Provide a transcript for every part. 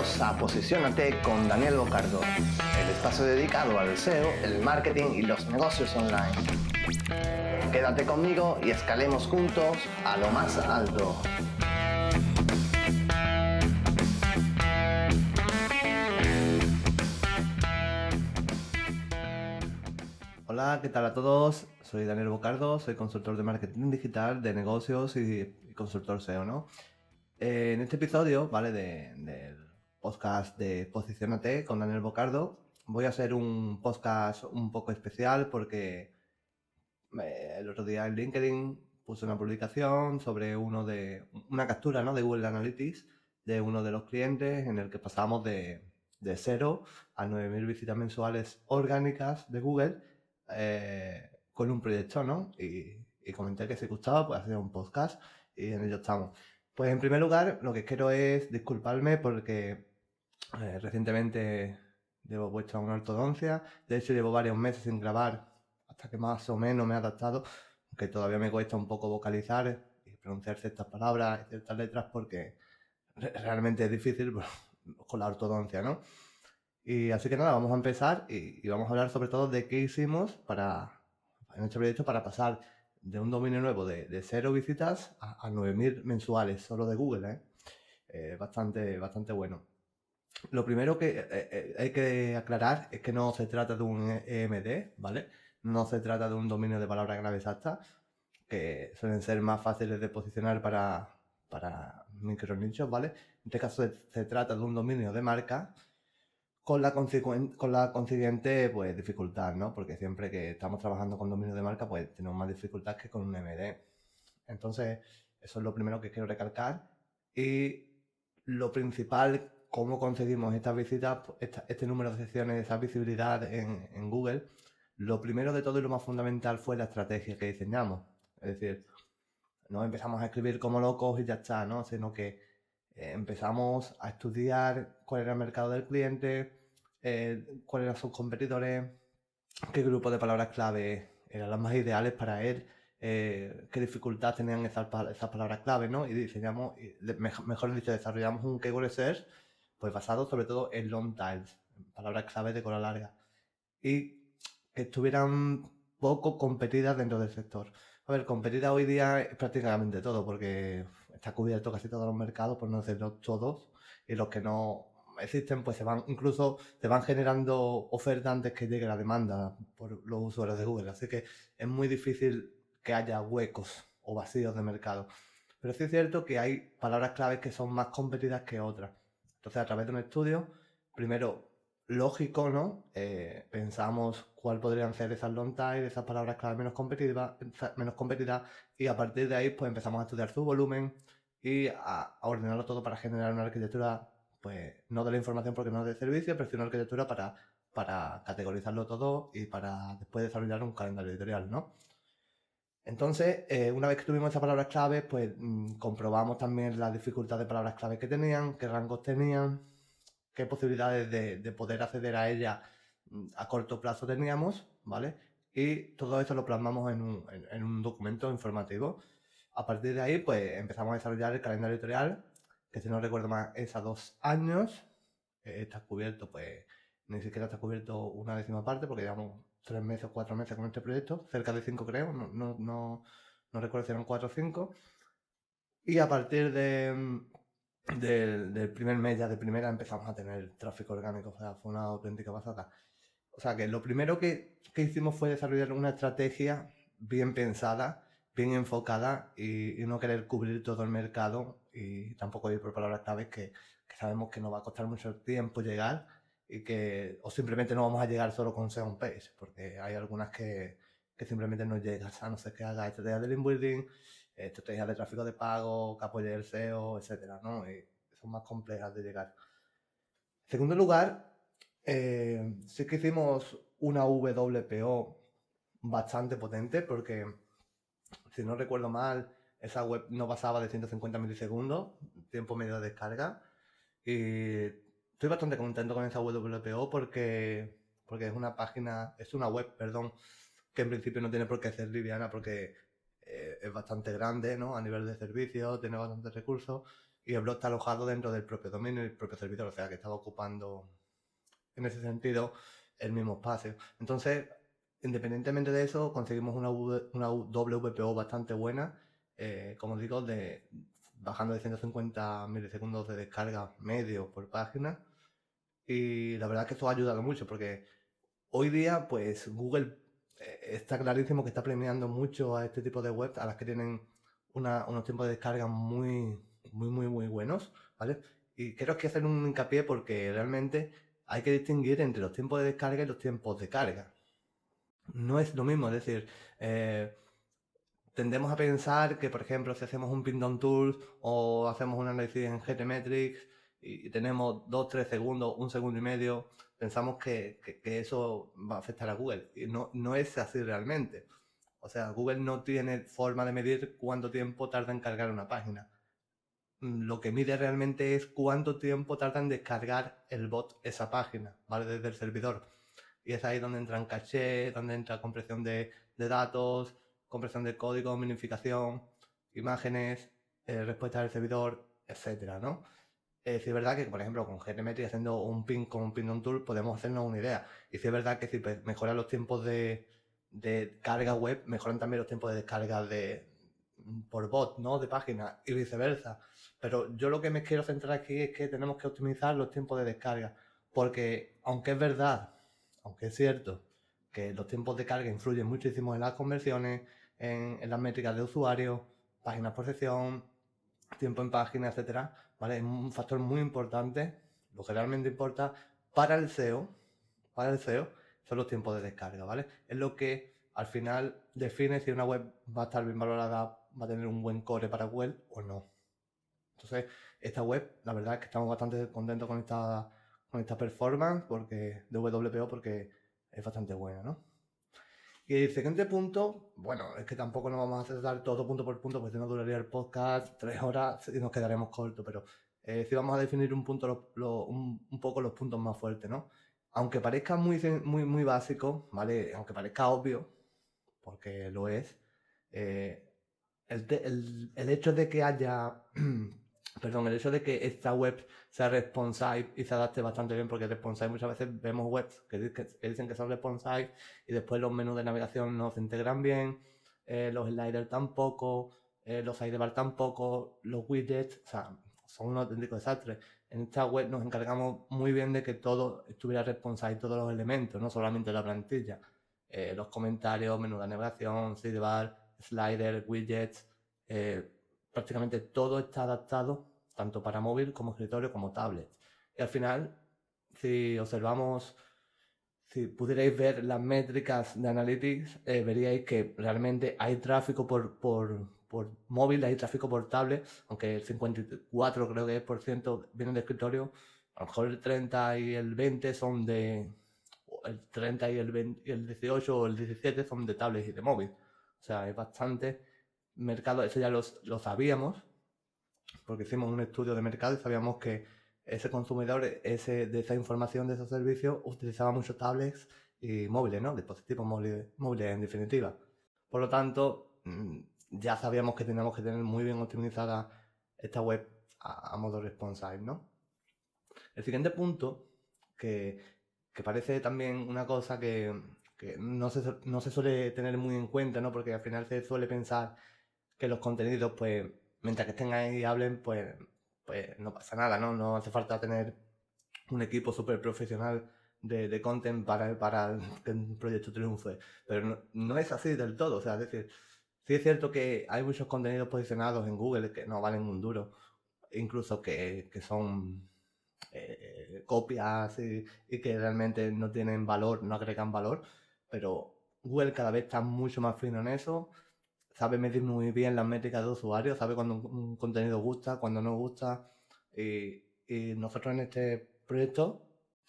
Bienvenidos a Posicionate con Daniel Bocardo, el espacio dedicado al SEO, el marketing y los negocios online. Quédate conmigo y escalemos juntos a lo más alto. Hola, ¿qué tal a todos? Soy Daniel Bocardo, soy consultor de marketing digital, de negocios y, consultor SEO, ¿no? Eh, en este episodio, ¿vale? del podcast de Posicionate con Daniel Bocardo, voy a hacer un podcast un poco especial porque eh, el otro día en LinkedIn puse una publicación sobre uno de una captura ¿no? de Google Analytics de uno de los clientes en el que pasamos de, de 0 a 9.000 visitas mensuales orgánicas de Google eh, con un proyecto, ¿no? Y, comenté que si gustaba, pues hacer un podcast y en ello estamos. Pues en primer lugar, lo que quiero es disculparme porque eh, recientemente llevo puesto una ortodoncia. De hecho, llevo varios meses sin grabar hasta que más o menos me he adaptado, aunque todavía me cuesta un poco vocalizar y pronunciar ciertas palabras y ciertas letras porque realmente es difícil con la ortodoncia, ¿no? Y así que nada, vamos a empezar y, vamos a hablar sobre todo de qué hicimos para, en este proyecto para pasar de un dominio nuevo de, de cero visitas a, a 9.000 mensuales solo de Google, ¿eh? ¿eh? bastante, bastante bueno. Lo primero que eh, eh, hay que aclarar es que no se trata de un EMD, ¿vale? No se trata de un dominio de palabra clave exacta, que suelen ser más fáciles de posicionar para, para micronichos, ¿vale? En este caso se trata de un dominio de marca con la, con la consiguiente pues, dificultad, ¿no? Porque siempre que estamos trabajando con dominios de marca, pues tenemos más dificultad que con un MD. Entonces, eso es lo primero que quiero recalcar. Y lo principal, cómo conseguimos estas visitas, este número de secciones, esa visibilidad en, Google, lo primero de todo y lo más fundamental fue la estrategia que diseñamos. Es decir, no empezamos a escribir como locos y ya está, ¿no? Sino que eh, empezamos a estudiar cuál era el mercado del cliente, eh, cuáles eran sus competidores, qué grupo de palabras clave eran las más ideales para él, eh, qué dificultad tenían esas, esas, palabras clave, ¿no? Y diseñamos, mejor dicho, desarrollamos un keyword search pues basado sobre todo en long tails, palabras clave de cola larga, y que estuvieran poco competidas dentro del sector. A ver, competida hoy día es prácticamente todo, porque está cubierto casi todos los mercados, por no decirlo todos, y los que no existen, pues se van, incluso se van generando ofertas antes que llegue la demanda por los usuarios de Google. Así que es muy difícil que haya huecos o vacíos de mercado. Pero sí es cierto que hay palabras claves que son más competidas que otras. Entonces, a través de un estudio, primero, lógico, ¿no? Eh, pensamos cuál podrían ser esas long tail, esas palabras clave menos competitivas, menos competidas, y a partir de ahí, pues empezamos a estudiar su volumen y a ordenarlo todo para generar una arquitectura pues no de la información porque no es de servicio, pero sí una arquitectura para, para categorizarlo todo y para después desarrollar un calendario editorial, ¿no? Entonces, eh, una vez que tuvimos esas palabras clave, pues mm, comprobamos también la dificultad de palabras clave que tenían, qué rangos tenían, qué posibilidades de, poder acceder a ellas mm, a corto plazo teníamos, ¿vale? Y todo eso lo plasmamos en un, en un documento informativo. A partir de ahí, pues empezamos a desarrollar el calendario editorial que si no recuerdo más es a dos años. Eh, está cubierto, pues ni siquiera está cubierto una décima parte porque llevamos tres meses o cuatro meses con este proyecto, cerca de cinco creo, no, no, no, no recuerdo si eran cuatro o cinco. Y a partir de, del, primer mes ya de primera empezamos a tener tráfico orgánico, o sea, fue una auténtica pasada. O sea que lo primero que, que hicimos fue desarrollar una estrategia bien pensada bien enfocada y, no querer cubrir todo el mercado y tampoco ir por palabras claves que, sabemos que nos va a costar mucho tiempo llegar y que o simplemente no vamos a llegar solo con SEO page porque hay algunas que, que simplemente no llegan a no ser que haga estrategias de link building, estrategias de tráfico de pago, que apoye el SEO, etcétera, ¿no? Son más complejas de llegar. En segundo lugar, eh, sí que hicimos una WPO bastante potente porque si no recuerdo mal, esa web no pasaba de 150 milisegundos, tiempo medio de descarga. Y estoy bastante contento con esa WPO porque, porque es una página, es una web, perdón, que en principio no tiene por qué ser liviana porque eh, es bastante grande, ¿no? A nivel de servicios, tiene bastantes recursos y el blog está alojado dentro del propio dominio y el propio servidor, o sea que estaba ocupando en ese sentido el mismo espacio. Entonces, independientemente de eso, conseguimos una, una WPO bastante buena, eh, como digo, de, bajando de 150 milisegundos de descarga medio por página. Y la verdad que esto ha ayudado mucho porque hoy día, pues Google eh, está clarísimo que está premiando mucho a este tipo de webs, a las que tienen unos tiempos de descarga muy, muy, muy, muy buenos, ¿vale? Y quiero que hacer un hincapié porque realmente hay que distinguir entre los tiempos de descarga y los tiempos de carga. No es lo mismo, es decir, eh, tendemos a pensar que, por ejemplo, si hacemos un pin down tool o hacemos un análisis en GTmetrix y tenemos 2, 3 segundos, un segundo y medio, pensamos que, eso va a afectar a Google. Y no, no es así realmente. O sea, Google no tiene forma de medir cuánto tiempo tarda en cargar una página. Mm, lo que mide realmente es cuánto tiempo tarda en descargar el bot esa página, ¿vale? Desde el servidor. Y es ahí donde entran caché, donde entra compresión de, datos, compresión de código, minificación, imágenes, eh, respuesta del servidor, etcétera, ¿no? Es verdad que, por ejemplo, con GTmetrix haciendo un pin con un pin on tool podemos hacernos una idea. Y si es verdad que si mejoran los tiempos de, de carga web, mejoran también los tiempos de descarga de por bot, ¿no? De página y viceversa. Pero yo lo que me quiero centrar aquí es que tenemos que optimizar los tiempos de descarga. Porque aunque es verdad, aunque es cierto que los tiempos de carga influyen muchísimo en las conversiones, en, las métricas de usuario, páginas por sección, tiempo en página, etcétera, ¿vale? Es un factor muy importante. Lo que realmente importa para el SEO, para el SEO, son los tiempos de descarga, ¿vale? Es lo que al final define si una web va a estar bien valorada, va a tener un buen core para Google o no. Entonces, esta web, la verdad es que estamos bastante contentos con esta, con esta performance porque, de WPO porque es bastante buena, ¿no? Y el siguiente punto, bueno, es que tampoco nos vamos a hacer todo punto por punto, porque si no duraría el podcast tres horas y nos quedaremos cortos, pero eh, sí vamos a definir un, punto, un, poco los puntos más fuertes, ¿no? Aunque parezca muy, muy, muy básico, ¿vale? Aunque parezca obvio, porque lo es, eh, el, el hecho de que haya perdón, el hecho de que esta web sea responsive y se adapte bastante bien, porque responsive muchas veces vemos webs que, dicen que son responsive y después los menús de navegación no se integran bien, eh, los sliders tampoco, eh, los sidebar tampoco, los widgets, o sea, son un auténtico desastre. En esta web nos encargamos muy bien de que todo estuviera responsive, todos los elementos, no solamente la plantilla. Eh, los comentarios, menú de navegación, sidebar, slider, widgets, prácticamente todo está adaptado tanto para móvil como escritorio como tablet. Y al final, si observamos, si pudierais ver las métricas de Analytics, eh, veríais que realmente hay tráfico por, por, por, móvil, hay tráfico por tablet, aunque el 54 creo que es por ciento viene de escritorio, a lo mejor el 30 y el 20 son de, el 30 y el, y el 18 o el 17 son de tablet y de móvil. O sea, es bastante mercado, eso ya lo sabíamos, porque hicimos un estudio de mercado y sabíamos que ese consumidor ese, de esa información, de esos servicios, utilizaba muchos tablets y móviles, ¿no? Dispositivos móviles, móviles en definitiva. Por lo tanto, mm, ya sabíamos que teníamos que tener muy bien optimizada esta web a, modo responsive, ¿no? El siguiente punto, que, que parece también una cosa que, que no, se, no se suele tener muy en cuenta, ¿no? Porque al final se suele pensar que los contenidos, pues, mientras que estén ahí y hablen, pues, pues no pasa nada, ¿no? No hace falta tener un equipo súper profesional de, content para, para que un proyecto triunfe. Pero no, es así del todo, o sea, es decir, sí es cierto que hay muchos contenidos posicionados en Google que no valen un duro, incluso que, que son eh, copias y, y, que realmente no tienen valor, no agregan valor, pero Google cada vez está mucho más fino en eso sabe medir muy bien las métricas de usuario, sabe cuando un, contenido gusta, cuando no gusta. Y, nosotros en este proyecto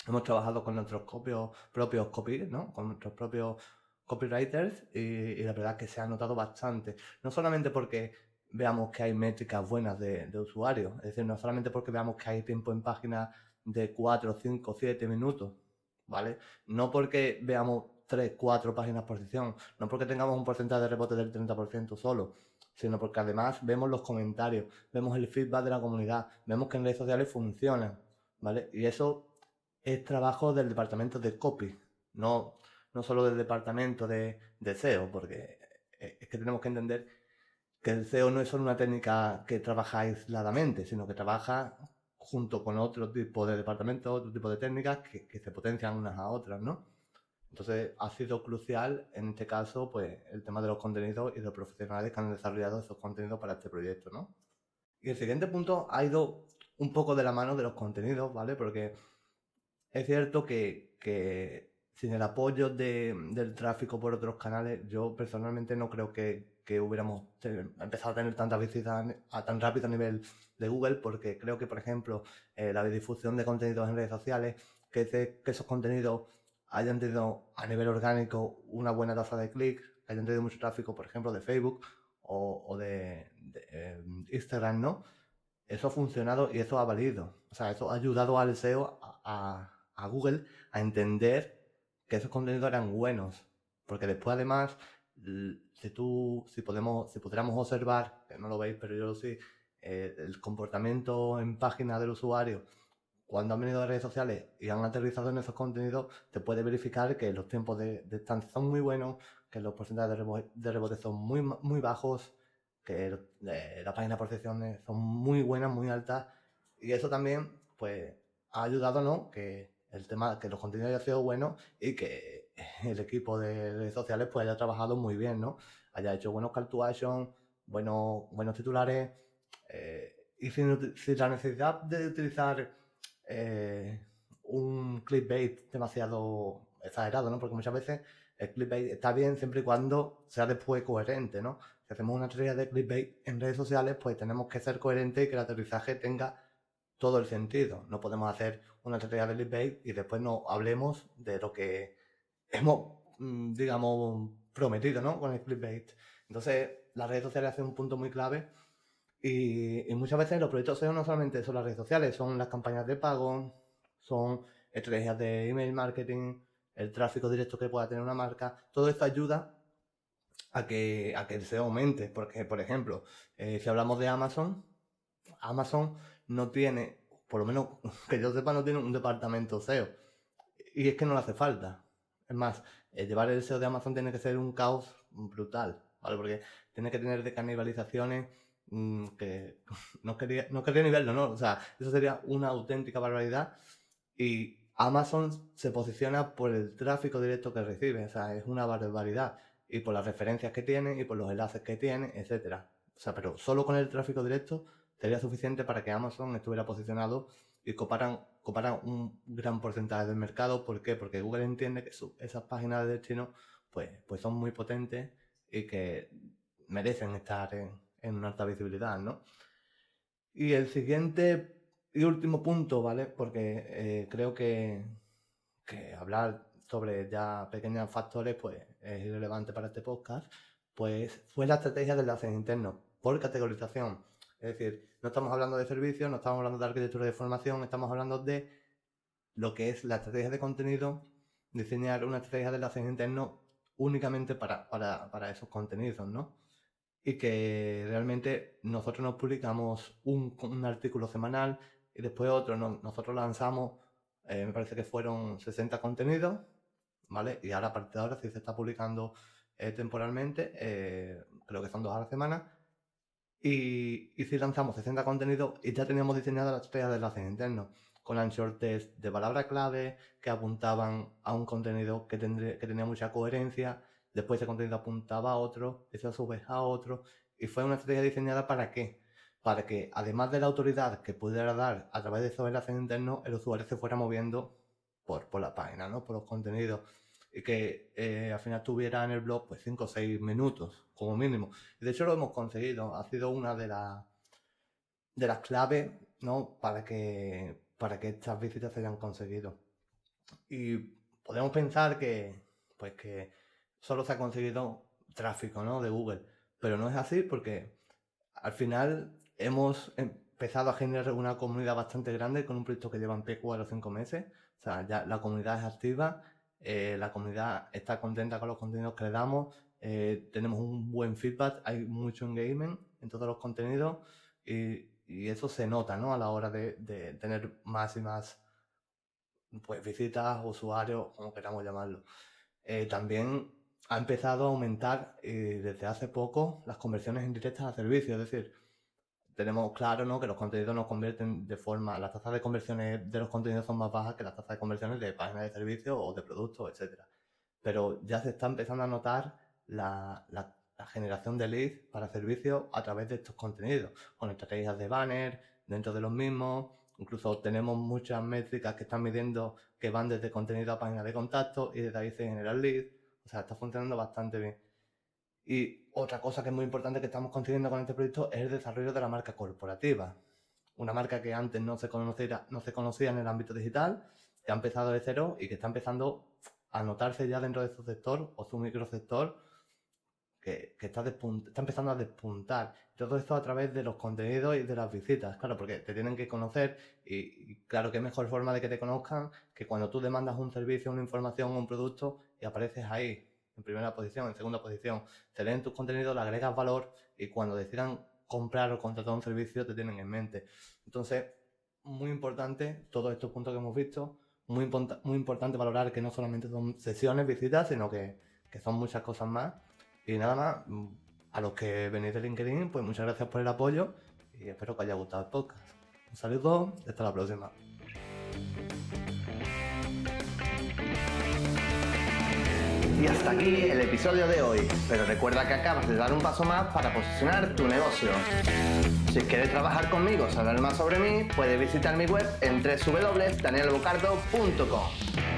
hemos trabajado con nuestros propios, propios copy, ¿no? Con nuestros propios copywriters y, la verdad que se ha notado bastante. No solamente porque veamos que hay métricas buenas de, de usuario, es decir, no solamente porque veamos que hay tiempo en página de 4, 5, 7 minutos, ¿vale? No porque veamos 3, 4 páginas por sesión. No porque tengamos un porcentaje de rebote del 30% solo, sino porque además vemos los comentarios, vemos el feedback de la comunidad, vemos que en redes sociales funcionan, ¿vale? Y eso es trabajo del departamento de copy, no, no solo del departamento de, SEO, porque es que tenemos que entender que el SEO no es solo una técnica que trabaja aisladamente, sino que trabaja junto con otro tipo de departamentos, otro tipo de técnicas que se potencian unas a otras, ¿no? Entonces ha sido crucial en este caso pues el tema de los contenidos y los profesionales que han desarrollado esos contenidos para este proyecto, ¿no? Y el siguiente punto ha ido un poco de la mano de los contenidos, ¿vale? Porque es cierto que, sin el apoyo de, del tráfico por otros canales, yo personalmente no creo que, hubiéramos empezado a tener tantas visitas a tan rápido a nivel de Google, porque creo que, por ejemplo, eh, la difusión de contenidos en redes sociales, que esos contenidos hayan tenido a nivel orgánico una buena tasa de clics, hayan tenido mucho tráfico, por ejemplo, de Facebook o, de, eh, Instagram, ¿no? Eso ha funcionado y eso ha valido. O sea, eso ha ayudado al SEO a, Google a entender que esos contenidos eran buenos. Porque después, además, si tú, si podemos, si pudiéramos observar, que no lo veis, pero yo lo sé, eh, el comportamiento en página del usuario cuando han venido a redes sociales y han aterrizado en esos contenidos, te puede verificar que los tiempos de, estancia son muy buenos, que los porcentajes de rebote, son muy, muy bajos, que eh, las páginas de percepciones son muy buenas, muy altas. Y eso también, pues, ha ayudado, ¿no? Que el tema, que los contenidos hayan sido buenos y que el equipo de redes sociales, pues, haya trabajado muy bien, ¿no? Haya hecho buenos call to action, buenos, buenos titulares, eh, y sin la necesidad de utilizar eh, un clickbait demasiado exagerado, ¿no? Porque muchas veces el clickbait está bien siempre y cuando sea después coherente, ¿no? Si hacemos una teoría de clickbait en redes sociales, pues tenemos que ser coherentes y que el aterrizaje tenga todo el sentido. No podemos hacer una teoría de clickbait y después no hablemos de lo que hemos, mm, digamos, prometido, ¿no? Con el clickbait. Entonces, las redes sociales hacen un punto muy clave y, muchas veces los proyectos SEO no solamente son las redes sociales, son las campañas de pago, son estrategias de email marketing, el tráfico directo que pueda tener una marca. Todo esto ayuda a que, a que el SEO aumente. Porque, por ejemplo, eh, si hablamos de Amazon, Amazon no tiene, por lo menos que yo sepa, no tiene un departamento SEO. Y es que no le hace falta. Es más, eh, llevar el SEO de Amazon tiene que ser un caos brutal, ¿vale? Porque tiene que tener de canibalizaciones Mm, que no quería, no quería ni verlo, ¿no? O sea, eso sería una auténtica barbaridad. Y Amazon se posiciona por el tráfico directo que recibe, o sea, es una barbaridad. Y por las referencias que tiene y por los enlaces que tiene, etcétera. O sea, pero solo con el tráfico directo sería suficiente para que Amazon estuviera posicionado y coparan, coparan un gran porcentaje del mercado. ¿Por qué? Porque Google entiende que esas páginas de destino pues, pues son muy potentes y que merecen estar en, en una alta visibilidad, ¿no? Y el siguiente y último punto, ¿vale? Porque eh, creo que, hablar sobre ya pequeños factores, pues es irrelevante para este podcast, pues fue la estrategia de enlaces internos por categorización. Es decir, no estamos hablando de servicios, no estamos hablando de arquitectura de formación, estamos hablando de lo que es la estrategia de contenido, diseñar una estrategia de enlaces internos únicamente para, para, para esos contenidos, ¿no? Y que realmente nosotros nos publicamos un, un artículo semanal y después otro, nosotros lanzamos, eh, me parece que fueron 60 contenidos, ¿vale? Y ahora a partir de ahora sí se está publicando eh, temporalmente, eh, creo que son dos a la semana, y, y sí lanzamos 60 contenidos y ya teníamos diseñada la estrella de enlaces internos con anchor test de palabra clave que apuntaban a un contenido que, que tenía mucha coherencia después ese contenido apuntaba a otro, eso a su vez a otro, y fue una estrategia diseñada para qué? Para que además de la autoridad que pudiera dar a través de esos enlaces internos, el usuario se fuera moviendo por, por la página, ¿no? Por los contenidos. Y que eh, al final tuviera en el blog pues 5 o 6 minutos como mínimo. Y de hecho lo hemos conseguido. Ha sido una de, las de las claves ¿no? para, que, para que estas visitas se hayan conseguido. Y podemos pensar que, pues que solo se ha conseguido tráfico ¿no? de Google. Pero no es así porque al final hemos empezado a generar una comunidad bastante grande con un proyecto que lleva en pie cuatro o cinco meses. O sea, ya la comunidad es activa, eh, la comunidad está contenta con los contenidos que le damos, eh, tenemos un buen feedback, hay mucho engagement en todos los contenidos y, eso se nota ¿no? a la hora de, tener más y más pues, visitas, usuarios, como queramos llamarlo. Eh, también ha empezado a aumentar desde hace poco las conversiones indirectas a servicios, es decir, tenemos claro ¿no? que los contenidos nos convierten de forma, las tasas de conversiones de los contenidos son más bajas que las tasas de conversiones de páginas de servicios o de productos, etc. Pero ya se está empezando a notar la, generación de leads para servicios a través de estos contenidos, con estrategias de banner dentro de los mismos. Incluso tenemos muchas métricas que están midiendo que van desde contenido a página de contacto y desde ahí se generan leads. Sea, está funcionando bastante bien. Y otra cosa que es muy importante que estamos consiguiendo con este proyecto es el desarrollo de la marca corporativa. Una marca que antes no se conocía, no se conocía en el ámbito digital, que ha empezado de cero y que está empezando a notarse ya dentro de su sector o su microsector, que, que está, está empezando a despuntar. Todo esto a través de los contenidos y de las visitas, claro, porque te tienen que conocer y, y claro, qué mejor forma de que te conozcan que cuando tú demandas un servicio, una información, un producto y apareces ahí en primera posición, en segunda posición, te leen tus contenidos, le agregas valor y cuando decidan comprar o contratar un servicio te tienen en mente. Entonces, muy importante todos estos puntos que hemos visto, muy, muy importante valorar que no solamente son sesiones, visitas, sino que, que son muchas cosas más. Y nada más, a los que venís de LinkedIn, pues muchas gracias por el apoyo y espero que os haya gustado el podcast. Un saludo hasta la próxima. Y hasta aquí el episodio de hoy, pero recuerda que acabas de dar un paso más para posicionar tu negocio. Si quieres trabajar conmigo o saber más sobre mí, puedes visitar mi web en www.danielbocardo.com.